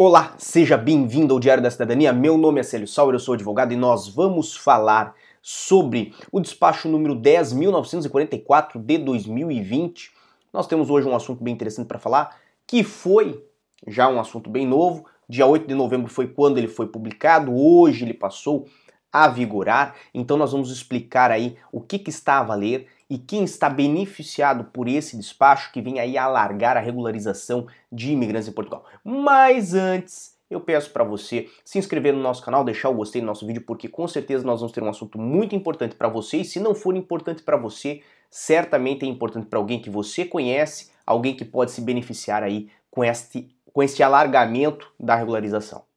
Olá, seja bem-vindo ao Diário da Cidadania. Meu nome é Célio Sauer, eu sou advogado e nós vamos falar sobre o despacho número 10.944 de 2020. Nós temos hoje um assunto bem interessante para falar, que foi já um assunto bem novo. Dia 8 de novembro foi quando ele foi publicado, hoje ele passou a vigorar. Então nós vamos explicar aí o que, que está a valer e quem está beneficiado por esse despacho que vem aí alargar a regularização de imigrantes em Portugal. Mas antes, eu peço para você se inscrever no nosso canal, deixar o gostei no nosso vídeo, porque com certeza nós vamos ter um assunto muito importante para você. E se não for importante para você, certamente é importante para alguém que você conhece, alguém que pode se beneficiar aí com este, com este alargamento da regularização.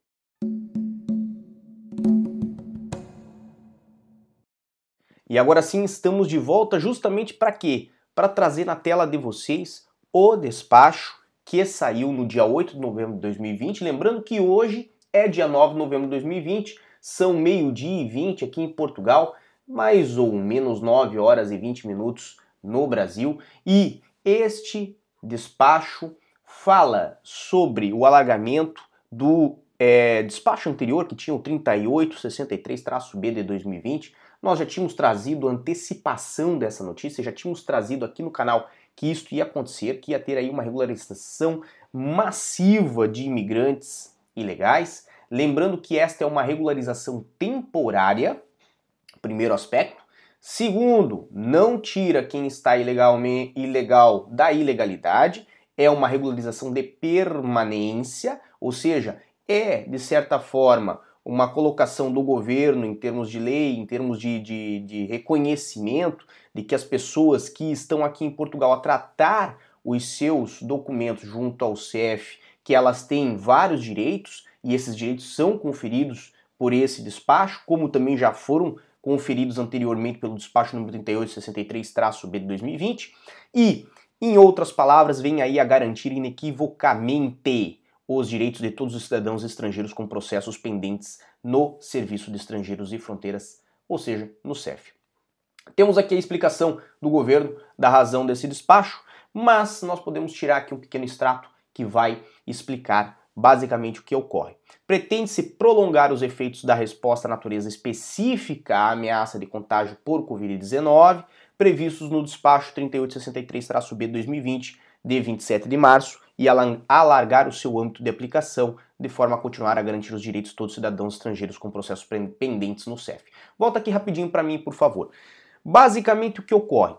E agora sim estamos de volta justamente para quê? Para trazer na tela de vocês o despacho que saiu no dia 8 de novembro de 2020. Lembrando que hoje é dia 9 de novembro de 2020, são meio-dia e 20 aqui em Portugal, mais ou menos 9 horas e 20 minutos no Brasil. E este despacho fala sobre o alargamento do é, despacho anterior, que tinha o 3863-B de 2020, nós já tínhamos trazido antecipação dessa notícia, já tínhamos trazido aqui no canal que isso ia acontecer, que ia ter aí uma regularização massiva de imigrantes ilegais. Lembrando que esta é uma regularização temporária, primeiro aspecto. Segundo, não tira quem está ilegalmente ilegal da ilegalidade, é uma regularização de permanência, ou seja, é de certa forma uma colocação do governo em termos de lei, em termos de, de, de, reconhecimento de que as pessoas que estão aqui em Portugal a tratar os seus documentos junto ao CEF, que elas têm vários direitos e esses direitos são conferidos por esse despacho, como também já foram conferidos anteriormente pelo despacho número 3863-B de 2020, e, em outras palavras, vem aí a garantir inequivocamente os direitos de todos os cidadãos estrangeiros com processos pendentes no Serviço de Estrangeiros e Fronteiras, ou seja, no CEF. Temos aqui a explicação do governo da razão desse despacho, mas nós podemos tirar aqui um pequeno extrato que vai explicar basicamente o que ocorre. Pretende-se prolongar os efeitos da resposta à natureza específica à ameaça de contágio por Covid-19, previstos no despacho 3863-B 2020, de 27 de março, e alargar o seu âmbito de aplicação, de forma a continuar a garantir os direitos de todos os cidadãos estrangeiros com processos pendentes no CEF. Volta aqui rapidinho para mim, por favor. Basicamente o que ocorre?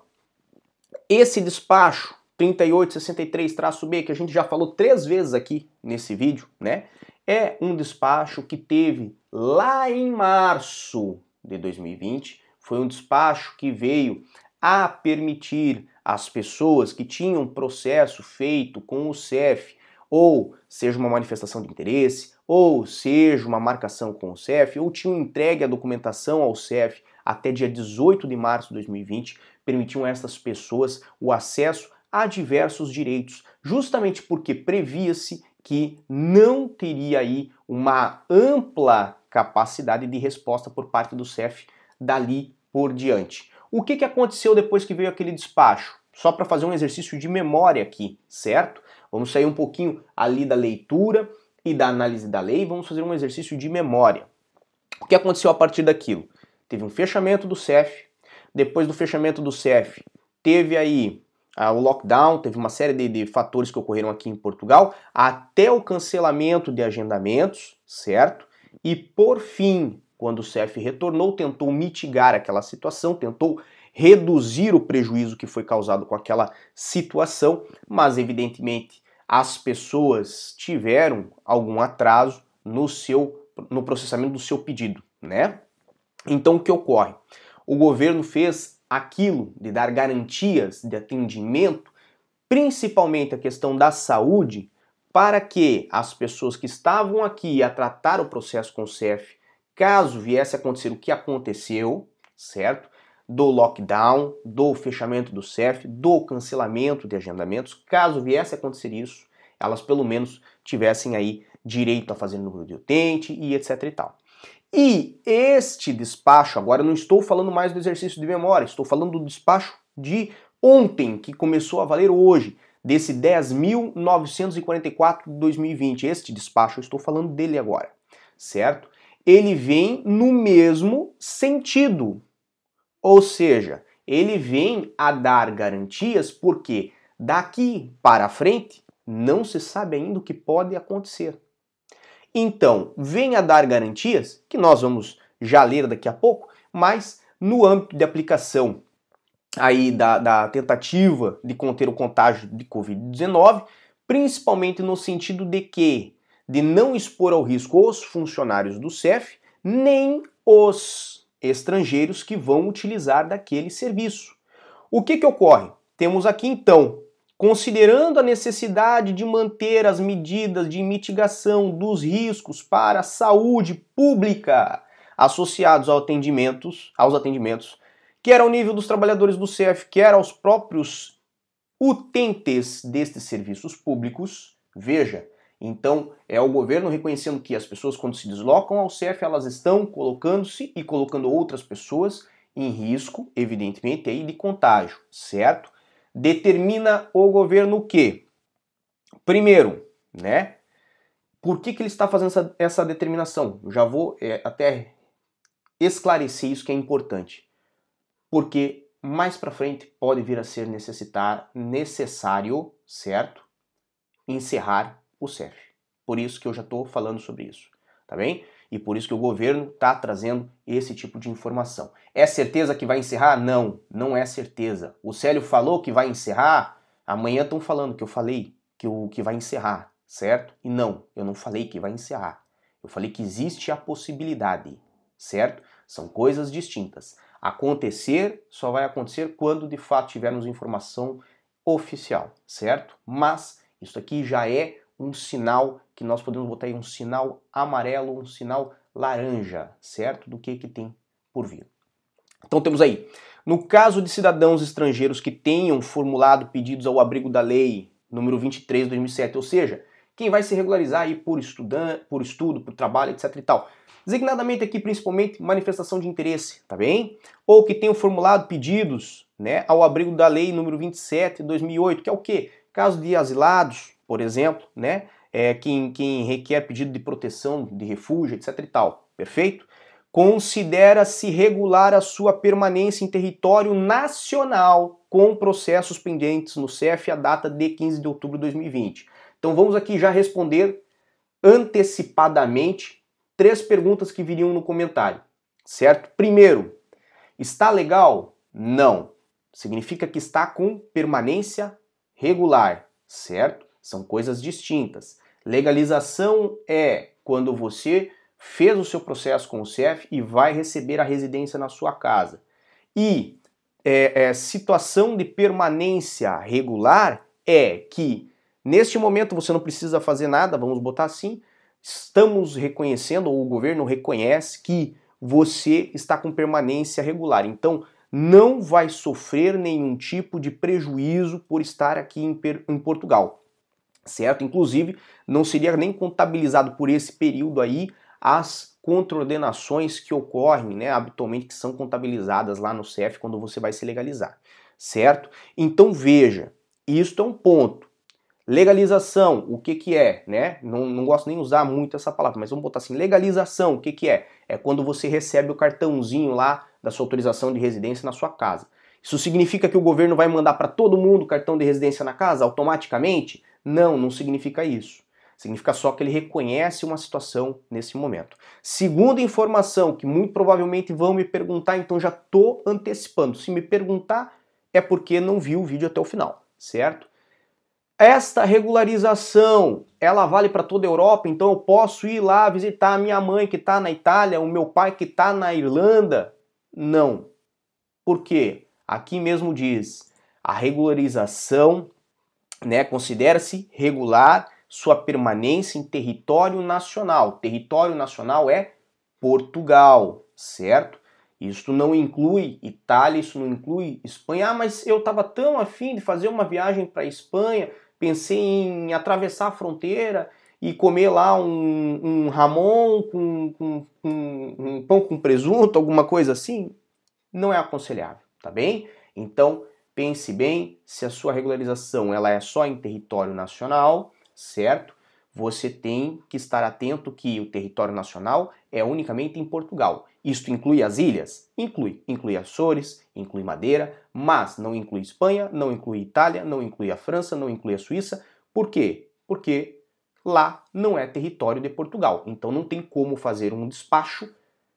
Esse despacho 3863-B, que a gente já falou três vezes aqui nesse vídeo, né? É um despacho que teve lá em março de 2020, foi um despacho que veio a permitir às pessoas que tinham processo feito com o CEF, ou seja uma manifestação de interesse, ou seja uma marcação com o CEF, ou tinham entregue a documentação ao CEF até dia 18 de março de 2020, permitiam a essas pessoas o acesso a diversos direitos, justamente porque previa-se que não teria aí uma ampla capacidade de resposta por parte do CEF dali por diante. O que, que aconteceu depois que veio aquele despacho? Só para fazer um exercício de memória aqui, certo? Vamos sair um pouquinho ali da leitura e da análise da lei, vamos fazer um exercício de memória. O que aconteceu a partir daquilo? Teve um fechamento do CEF, depois do fechamento do CEF, teve aí ah, o lockdown, teve uma série de, de fatores que ocorreram aqui em Portugal, até o cancelamento de agendamentos, certo? E por fim, quando o CEF retornou, tentou mitigar aquela situação, tentou reduzir o prejuízo que foi causado com aquela situação, mas evidentemente as pessoas tiveram algum atraso no seu no processamento do seu pedido, né? Então o que ocorre? O governo fez aquilo de dar garantias de atendimento, principalmente a questão da saúde, para que as pessoas que estavam aqui a tratar o processo com o CEF caso viesse a acontecer o que aconteceu, certo? Do lockdown, do fechamento do CEF, do cancelamento de agendamentos, caso viesse a acontecer isso, elas pelo menos tivessem aí direito a fazer número de utente e etc e tal. E este despacho, agora não estou falando mais do exercício de memória, estou falando do despacho de ontem, que começou a valer hoje, desse 10.944 de 2020, este despacho, eu estou falando dele agora, certo? Ele vem no mesmo sentido. Ou seja, ele vem a dar garantias porque daqui para frente não se sabe ainda o que pode acontecer. Então, vem a dar garantias, que nós vamos já ler daqui a pouco, mas no âmbito de aplicação aí da, da tentativa de conter o contágio de Covid-19, principalmente no sentido de que de não expor ao risco os funcionários do CEF, nem os estrangeiros que vão utilizar daquele serviço. O que, que ocorre? Temos aqui então, considerando a necessidade de manter as medidas de mitigação dos riscos para a saúde pública associados aos atendimentos, aos atendimentos quer ao nível dos trabalhadores do CEF, quer aos próprios utentes destes serviços públicos. Veja, então é o governo reconhecendo que as pessoas quando se deslocam ao CEF, elas estão colocando-se e colocando outras pessoas em risco, evidentemente, aí de contágio, certo? Determina o governo o quê? Primeiro, né? Por que, que ele está fazendo essa, essa determinação? Eu já vou é, até esclarecer isso que é importante porque mais para frente pode vir a ser necessitar necessário, certo? Encerrar o CEF. Por isso que eu já estou falando sobre isso, tá bem? E por isso que o governo está trazendo esse tipo de informação. É certeza que vai encerrar? Não, não é certeza. O Célio falou que vai encerrar, amanhã estão falando que eu falei que, o, que vai encerrar, certo? E não, eu não falei que vai encerrar. Eu falei que existe a possibilidade, certo? São coisas distintas. Acontecer só vai acontecer quando de fato tivermos informação oficial, certo? Mas isso aqui já é um sinal que nós podemos botar aí um sinal amarelo, um sinal laranja, certo? Do que que tem por vir. Então temos aí, no caso de cidadãos estrangeiros que tenham formulado pedidos ao abrigo da lei número 23 de 2007, ou seja, quem vai se regularizar aí por, estudante, por estudo, por trabalho, etc e tal, Designadamente aqui principalmente manifestação de interesse, tá bem? Ou que tenham formulado pedidos, né, ao abrigo da lei número 27 de 2008, que é o quê? Caso de asilados, por exemplo, né, é, quem, quem requer pedido de proteção, de refúgio, etc e tal, perfeito? Considera-se regular a sua permanência em território nacional com processos pendentes no CEF a data de 15 de outubro de 2020. Então vamos aqui já responder antecipadamente três perguntas que viriam no comentário, certo? Primeiro, está legal? Não. Significa que está com permanência regular, certo? São coisas distintas. Legalização é quando você fez o seu processo com o CEF e vai receber a residência na sua casa. E é, é, situação de permanência regular é que neste momento você não precisa fazer nada, vamos botar assim, estamos reconhecendo, ou o governo reconhece, que você está com permanência regular. Então, não vai sofrer nenhum tipo de prejuízo por estar aqui em, em Portugal, certo? Inclusive, não seria nem contabilizado por esse período aí as contraordenações que ocorrem, né, habitualmente que são contabilizadas lá no CEF quando você vai se legalizar, certo? Então veja, isto é um ponto. Legalização, o que que é, né? Não, não gosto nem usar muito essa palavra, mas vamos botar assim, legalização, o que que é? É quando você recebe o cartãozinho lá da sua autorização de residência na sua casa. Isso significa que o governo vai mandar para todo mundo cartão de residência na casa automaticamente? Não, não significa isso. Significa só que ele reconhece uma situação nesse momento. Segunda informação, que muito provavelmente vão me perguntar, então já estou antecipando. Se me perguntar, é porque não viu o vídeo até o final, certo? Esta regularização, ela vale para toda a Europa, então eu posso ir lá visitar a minha mãe que está na Itália, o meu pai que está na Irlanda? Não. Por quê? Aqui mesmo diz, a regularização né, considera-se regular sua permanência em território nacional. Território nacional é Portugal, certo? Isso não inclui Itália, isso não inclui Espanha. Ah, mas eu estava tão afim de fazer uma viagem para Espanha, pensei em atravessar a fronteira e comer lá um, um ramon com, com, com um pão com presunto, alguma coisa assim, não é aconselhável, tá bem? Então, pense bem se a sua regularização ela é só em território nacional, certo? Você tem que estar atento que o território nacional é unicamente em Portugal. Isto inclui as ilhas? Inclui. Inclui Açores, inclui Madeira, mas não inclui Espanha, não inclui Itália, não inclui a França, não inclui a Suíça. Por quê? Porque lá não é território de Portugal. Então não tem como fazer um despacho,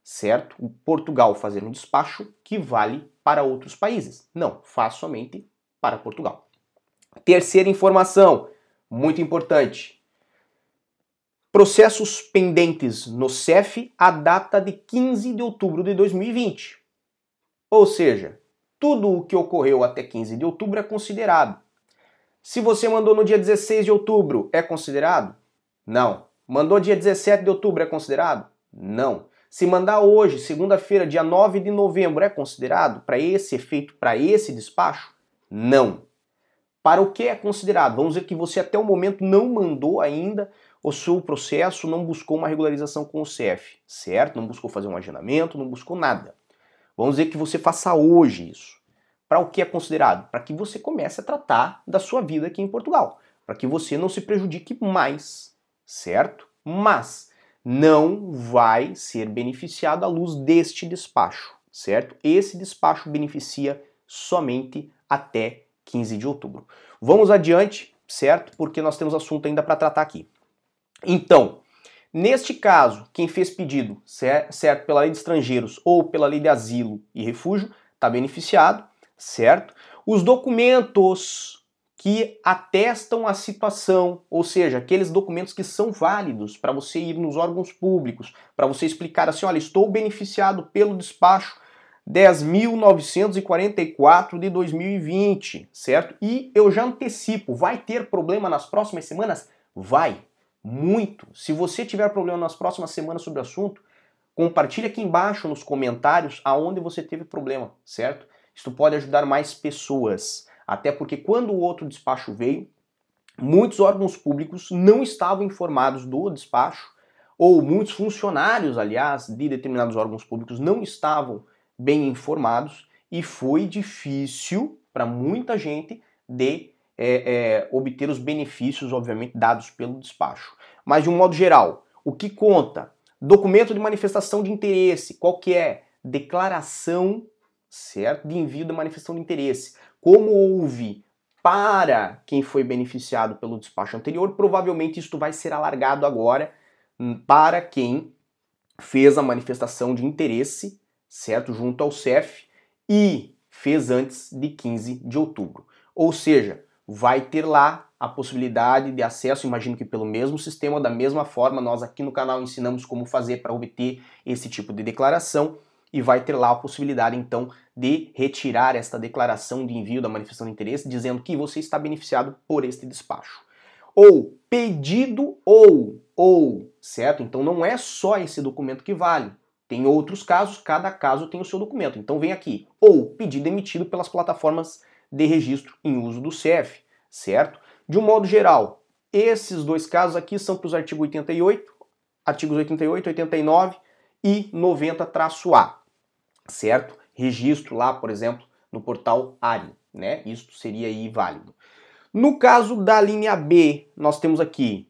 certo? O Portugal fazer um despacho que vale para outros países. Não, faz somente para Portugal. Terceira informação, muito importante. Processos pendentes no CEF a data de 15 de outubro de 2020. Ou seja, tudo o que ocorreu até 15 de outubro é considerado. Se você mandou no dia 16 de outubro, é considerado? Não. Mandou dia 17 de outubro, é considerado? Não. Se mandar hoje, segunda-feira, dia 9 de novembro, é considerado para esse efeito, para esse despacho? Não. Para o que é considerado? Vamos dizer que você até o momento não mandou ainda o seu processo, não buscou uma regularização com o CEF, certo? Não buscou fazer um agendamento, não buscou nada. Vamos dizer que você faça hoje isso. Para o que é considerado? Para que você comece a tratar da sua vida aqui em Portugal, para que você não se prejudique mais, certo? Mas não vai ser beneficiado à luz deste despacho, certo? Esse despacho beneficia somente até 15 de outubro. Vamos adiante, certo? Porque nós temos assunto ainda para tratar aqui. Então, neste caso, quem fez pedido, certo, pela lei de estrangeiros ou pela lei de asilo e refúgio, está beneficiado, certo? Os documentos que atestam a situação, ou seja, aqueles documentos que são válidos para você ir nos órgãos públicos, para você explicar assim, olha, estou beneficiado pelo despacho 10.944 de 2020, certo? E eu já antecipo, vai ter problema nas próximas semanas? Vai, muito. Se você tiver problema nas próximas semanas sobre o assunto, compartilhe aqui embaixo nos comentários aonde você teve problema, certo? Isso pode ajudar mais pessoas. Até porque quando o outro despacho veio, muitos órgãos públicos não estavam informados do despacho, ou muitos funcionários, aliás, de determinados órgãos públicos não estavam bem informados e foi difícil para muita gente de é, é, obter os benefícios, obviamente, dados pelo despacho. Mas de um modo geral, o que conta? Documento de manifestação de interesse, qual que é? Declaração certo? De envio da manifestação de interesse. Como houve para quem foi beneficiado pelo despacho anterior, provavelmente isto vai ser alargado agora hum, para quem fez a manifestação de interesse, certo? Junto ao CEF e fez antes de 15 de outubro. Ou seja, vai ter lá a possibilidade de acesso, imagino que pelo mesmo sistema, da mesma forma, nós aqui no canal ensinamos como fazer para obter esse tipo de declaração e vai ter lá a possibilidade então de retirar esta declaração de envio da manifestação de interesse dizendo que você está beneficiado por este despacho. Ou pedido ou ou, certo? Então não é só esse documento que vale. Tem outros casos, cada caso tem o seu documento. Então vem aqui, ou pedido emitido pelas plataformas de registro em uso do CEF, certo? De um modo geral, esses dois casos aqui são para os artigos 88, artigos 88, 89 e 90-A certo? Registro lá, por exemplo, no portal ARI, né? Isso seria aí válido. No caso da linha B, nós temos aqui,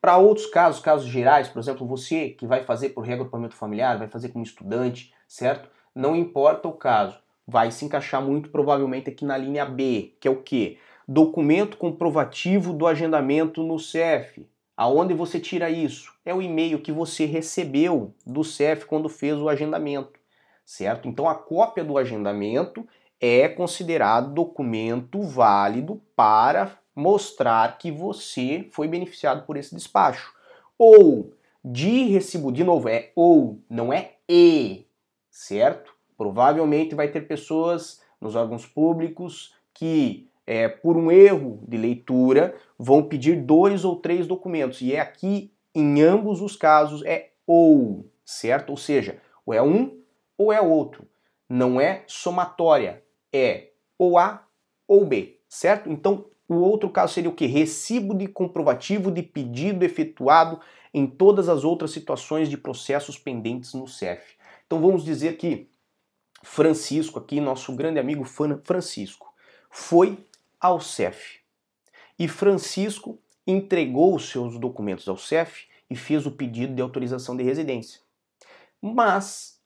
para outros casos, casos gerais, por exemplo, você que vai fazer por reagrupamento familiar, vai fazer como estudante, certo? Não importa o caso, vai se encaixar muito provavelmente aqui na linha B, que é o quê? Documento comprovativo do agendamento no CEF. Aonde você tira isso? É o e-mail que você recebeu do CEF quando fez o agendamento certo? Então a cópia do agendamento é considerado documento válido para mostrar que você foi beneficiado por esse despacho. Ou de recibo, de novo, é ou, não é e, certo? Provavelmente vai ter pessoas nos órgãos públicos que, é, por um erro de leitura, vão pedir dois ou três documentos. E é aqui, em ambos os casos, é ou, certo? Ou seja, ou é um ou é outro. Não é somatória, é ou A ou B, certo? Então, o outro caso seria o que? Recibo de comprovativo de pedido efetuado em todas as outras situações de processos pendentes no CEF. Então vamos dizer que Francisco, aqui, nosso grande amigo Francisco, foi ao CEF. E Francisco entregou os seus documentos ao CEF e fez o pedido de autorização de residência. Mas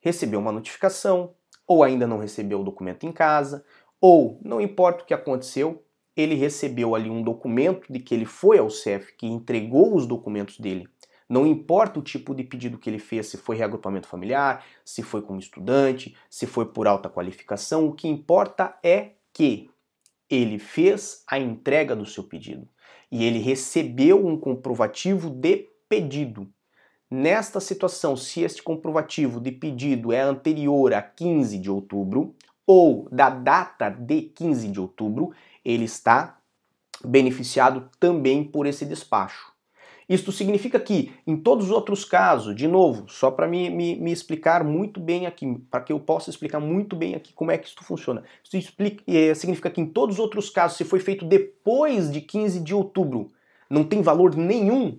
recebeu uma notificação, ou ainda não recebeu o documento em casa, ou não importa o que aconteceu, ele recebeu ali um documento de que ele foi ao CEF, que entregou os documentos dele. Não importa o tipo de pedido que ele fez, se foi reagrupamento familiar, se foi como estudante, se foi por alta qualificação, o que importa é que ele fez a entrega do seu pedido e ele recebeu um comprovativo de pedido. Nesta situação, se este comprovativo de pedido é anterior a 15 de outubro ou da data de 15 de outubro, ele está beneficiado também por esse despacho. Isto significa que, em todos os outros casos, de novo, só para me, me, me, explicar muito bem aqui, para que eu possa explicar muito bem aqui como é que isso funciona. Isso explica, é, significa que em todos os outros casos, se foi feito depois de 15 de outubro, não tem valor nenhum?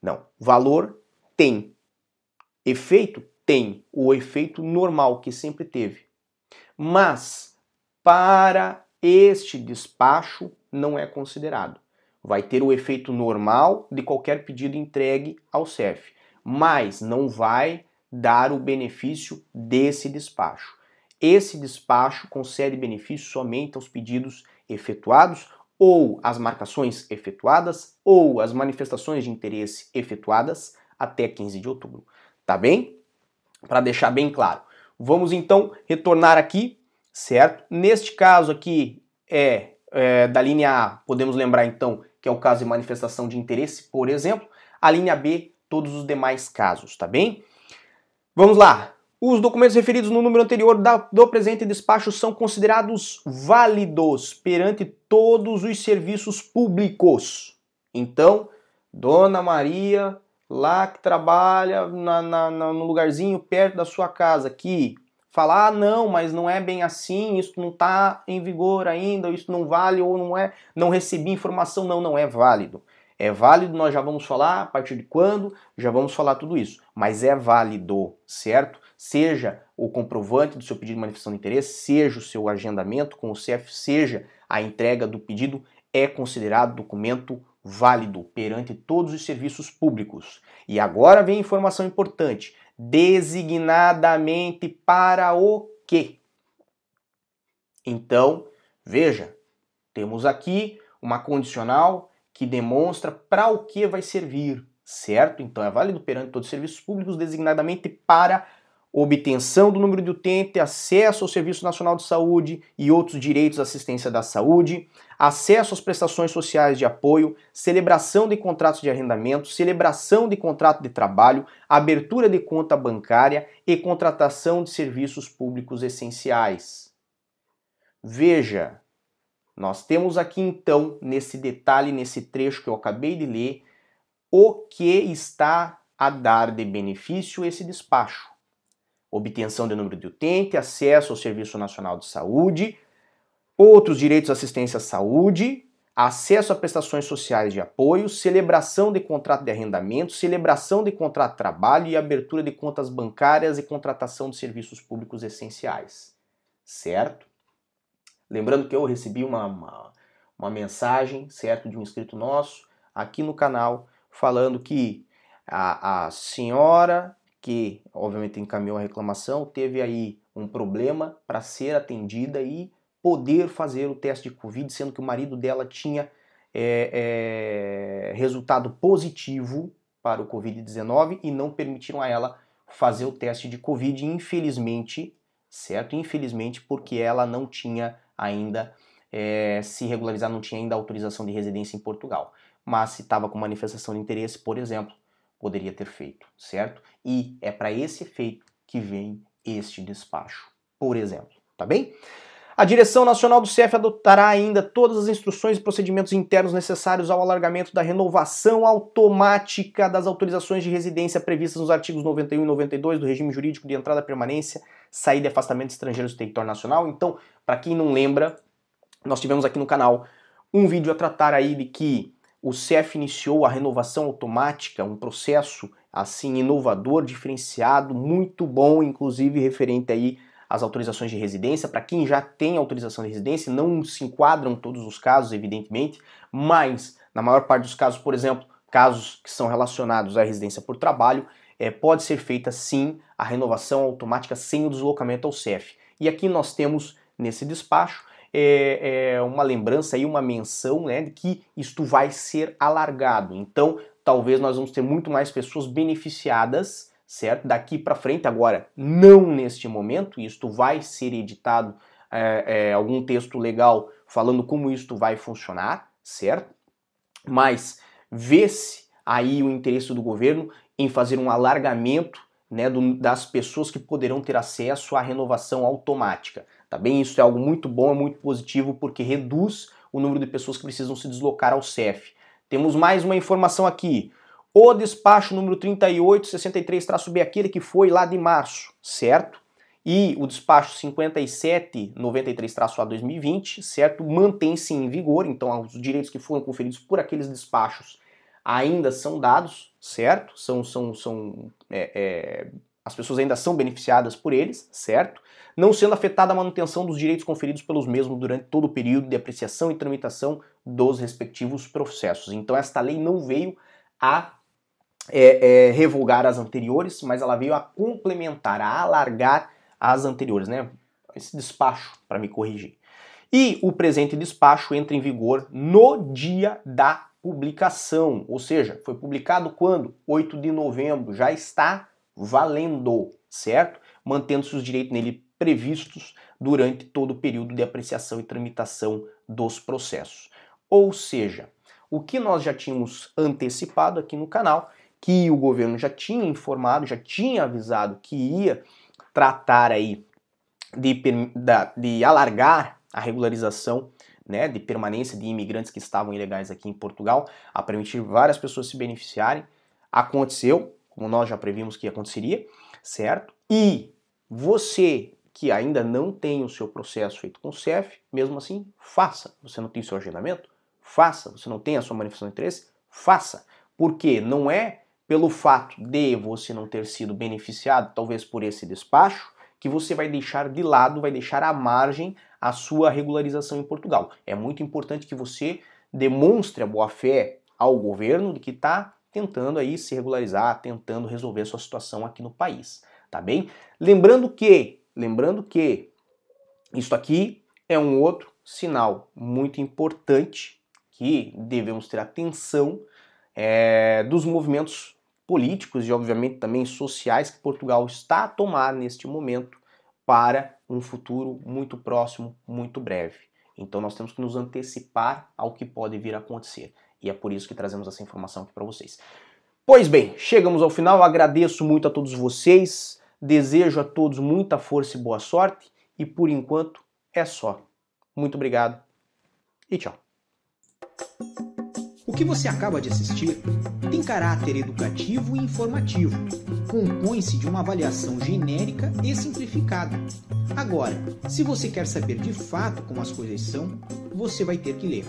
Não. Valor tem. Efeito tem. O efeito normal que sempre teve. Mas, para este despacho, não é considerado vai ter o efeito normal de qualquer pedido entregue ao CEF, mas não vai dar o benefício desse despacho. Esse despacho concede benefício somente aos pedidos efetuados ou às marcações efetuadas ou às manifestações de interesse efetuadas até 15 de outubro. Tá bem? Para deixar bem claro. Vamos então retornar aqui, certo? Neste caso aqui é, é da linha A, podemos lembrar então que é o caso de manifestação de interesse, por exemplo. A linha B, todos os demais casos, tá bem? Vamos lá. Os documentos referidos no número anterior do presente despacho são considerados válidos perante todos os serviços públicos. Então, Dona Maria, lá que trabalha na, na, no lugarzinho perto da sua casa, aqui, falar, ah, não, mas não é bem assim, isso não está em vigor ainda, isso não vale ou não é, não recebi informação, não, não é válido. É válido, nós já vamos falar a partir de quando, já vamos falar tudo isso, mas é válido, certo? Seja o comprovante do seu pedido de manifestação de interesse, seja o seu agendamento com o CEF, seja a entrega do pedido, é considerado documento válido perante todos os serviços públicos. E agora vem informação importante designadamente para o quê? Então, veja, temos aqui uma condicional que demonstra para o que vai servir, certo? Então é válido perante todos os serviços públicos, designadamente para obtenção do número de utente, acesso ao Serviço Nacional de Saúde e outros direitos à assistência da saúde, acesso às prestações sociais de apoio, celebração de contratos de arrendamento, celebração de contrato de trabalho, abertura de conta bancária e contratação de serviços públicos essenciais. Veja, nós temos aqui então, nesse detalhe, nesse trecho que eu acabei de ler, o que está a dar de benefício esse despacho obtenção de número de utente, acesso ao Serviço Nacional de Saúde, outros direitos à assistência à saúde, acesso a prestações sociais de apoio, celebração de contrato de arrendamento, celebração de contrato de trabalho e abertura de contas bancárias e contratação de serviços públicos essenciais. Certo? Lembrando que eu recebi uma, uma, uma mensagem, certo, de um inscrito nosso aqui no canal falando que a, a senhora que obviamente encaminhou a reclamação, teve aí um problema para ser atendida e poder fazer o teste de Covid, sendo que o marido dela tinha é, é, resultado positivo para o Covid-19 e não permitiram a ela fazer o teste de Covid, infelizmente, certo? Infelizmente, porque ela não tinha ainda é, se regularizar, não tinha ainda autorização de residência em Portugal. Mas se estava com manifestação de interesse, por exemplo, poderia ter feito, certo? E é para esse efeito que vem este despacho, por exemplo, tá bem? A direção nacional do CF adotará ainda todas as instruções e procedimentos internos necessários ao alargamento da renovação automática das autorizações de residência previstas nos artigos 91 e 92 do regime jurídico de entrada, permanência, saída e afastamento de estrangeiros do território nacional. Então, para quem não lembra, nós tivemos aqui no canal um vídeo a tratar aí de que o CEF iniciou a renovação automática, um processo assim inovador, diferenciado, muito bom, inclusive referente aí as autorizações de residência. Para quem já tem autorização de residência, não se enquadram todos os casos, evidentemente, mas na maior parte dos casos, por exemplo, casos que são relacionados à residência por trabalho, é, pode ser feita sim a renovação automática sem o deslocamento ao CEF. E aqui nós temos nesse despacho é, é uma lembrança e uma menção né, de que isto vai ser alargado. Então, talvez nós vamos ter muito mais pessoas beneficiadas, certo? Daqui para frente, agora, não neste momento, isto vai ser editado é, é, algum texto legal falando como isto vai funcionar, certo? Mas vê-se aí o interesse do governo em fazer um alargamento né, do, das pessoas que poderão ter acesso à renovação automática. Tá bem? Isso é algo muito bom, é muito positivo, porque reduz o número de pessoas que precisam se deslocar ao CEF. Temos mais uma informação aqui. O despacho número 3863-B, aquele que foi lá de março, certo? E o despacho 5793-A 2020, certo? Mantém-se em vigor, então os direitos que foram conferidos por aqueles despachos ainda são dados, certo? São, são, são é, é, as pessoas ainda são beneficiadas por eles, certo? Não sendo afetada a manutenção dos direitos conferidos pelos mesmos durante todo o período de apreciação e tramitação dos respectivos processos. Então esta lei não veio a é, é, revogar as anteriores, mas ela veio a complementar, a alargar as anteriores, né? Esse despacho, para me corrigir. E o presente despacho entra em vigor no dia da publicação, ou seja, foi publicado quando? 8 de novembro, já está valendo, certo? Mantendo-se os direitos nele previstos durante todo o período de apreciação e tramitação dos processos. Ou seja, o que nós já tínhamos antecipado aqui no canal, que o governo já tinha informado, já tinha avisado que ia tratar aí de, de alargar a regularização né, de permanência de imigrantes que estavam ilegais aqui em Portugal, a permitir várias pessoas se beneficiarem. Aconteceu, como nós já previmos que aconteceria, certo? E você que ainda não tem o seu processo feito com o CEF, mesmo assim, faça. Você não tem seu agendamento? Faça. Você não tem a sua manifestação de interesse? Faça. Porque não é pelo fato de você não ter sido beneficiado, talvez por esse despacho, que você vai deixar de lado, vai deixar à margem a sua regularização em Portugal. É muito importante que você demonstre a boa-fé ao governo de que está tentando aí se regularizar, tentando resolver a sua situação aqui no país, tá bem? Lembrando que, lembrando que isso aqui é um outro sinal muito importante que devemos ter atenção é, dos movimentos políticos e, obviamente, também sociais que Portugal está a tomar neste momento para um futuro muito próximo, muito breve. Então, nós temos que nos antecipar ao que pode vir a acontecer. E é por isso que trazemos essa informação aqui para vocês. Pois bem, chegamos ao final. Agradeço muito a todos vocês. Desejo a todos muita força e boa sorte. E por enquanto é só. Muito obrigado e tchau. O que você acaba de assistir tem caráter educativo e informativo. Compõe-se de uma avaliação genérica e simplificada. Agora, se você quer saber de fato como as coisas são, você vai ter que ler.